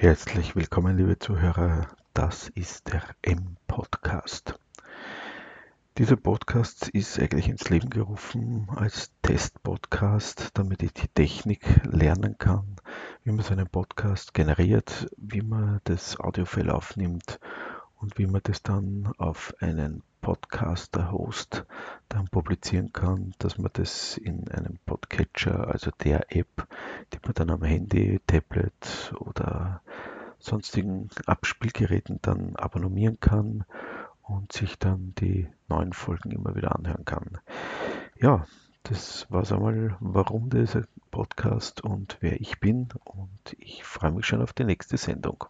Herzlich willkommen, liebe Zuhörer. Das ist der M-Podcast. Dieser Podcast ist eigentlich ins Leben gerufen als Test-Podcast, damit ich die Technik lernen kann, wie man so einen Podcast generiert, wie man das Audiofile aufnimmt und wie man das dann auf einen Podcaster-Host dann publizieren kann, dass man das in einem Podcatcher, also der App, die man dann am Handy, Tablet oder sonstigen Abspielgeräten dann abonnieren kann und sich dann die neuen Folgen immer wieder anhören kann. Ja, das war es einmal, warum dieser Podcast und wer ich bin und ich freue mich schon auf die nächste Sendung.